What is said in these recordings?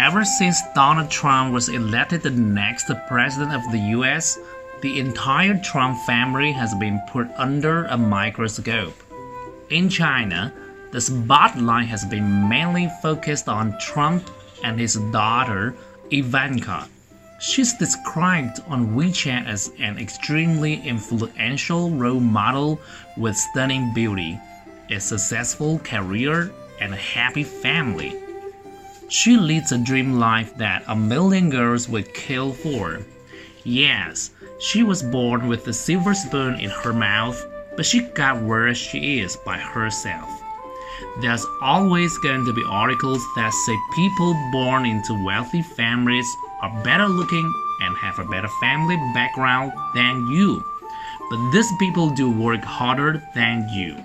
Ever since Donald Trump was elected the next president of the US, the entire Trump family has been put under a microscope. In China, the spotlight has been mainly focused on Trump and his daughter, Ivanka. She's described on WeChat as an extremely influential role model with stunning beauty, a successful career, and a happy family. She leads a dream life that a million girls would kill for. Yes, she was born with a silver spoon in her mouth, but she got where she is by herself. There's always going to be articles that say people born into wealthy families are better looking and have a better family background than you. But these people do work harder than you.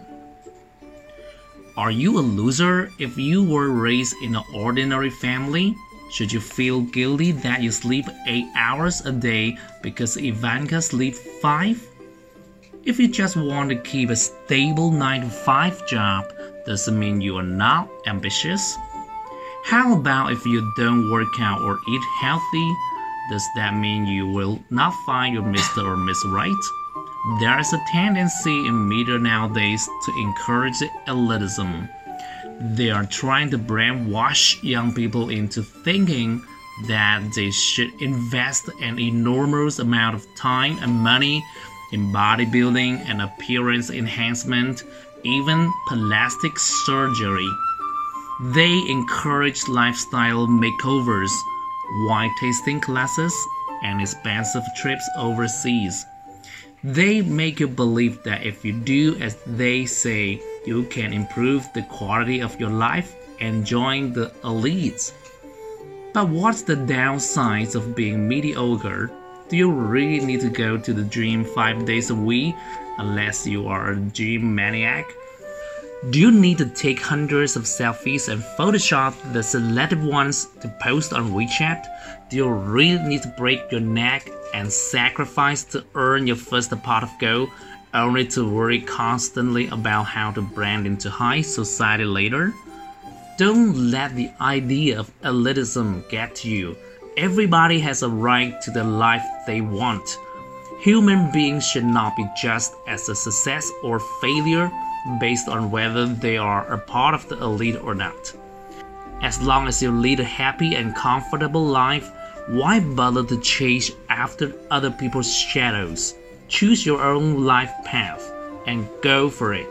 Are you a loser if you were raised in an ordinary family? Should you feel guilty that you sleep 8 hours a day because Ivanka sleeps 5? If you just want to keep a stable 9 to 5 job, does it mean you are not ambitious? How about if you don't work out or eat healthy? Does that mean you will not find your Mr. or Miss Right? There is a tendency in media nowadays to encourage elitism. They are trying to brainwash young people into thinking that they should invest an enormous amount of time and money in bodybuilding and appearance enhancement, even plastic surgery. They encourage lifestyle makeovers, wine tasting classes, and expensive trips overseas. They make you believe that if you do as they say, you can improve the quality of your life and join the elites. But what's the downsides of being mediocre? Do you really need to go to the gym five days a week unless you are a gym maniac? Do you need to take hundreds of selfies and Photoshop the selected ones to post on WeChat? Do you really need to break your neck and sacrifice to earn your first pot of gold, only to worry constantly about how to brand into high society later? Don't let the idea of elitism get to you. Everybody has a right to the life they want. Human beings should not be judged as a success or failure based on whether they are a part of the elite or not. As long as you lead a happy and comfortable life, why bother to chase after other people's shadows? Choose your own life path and go for it.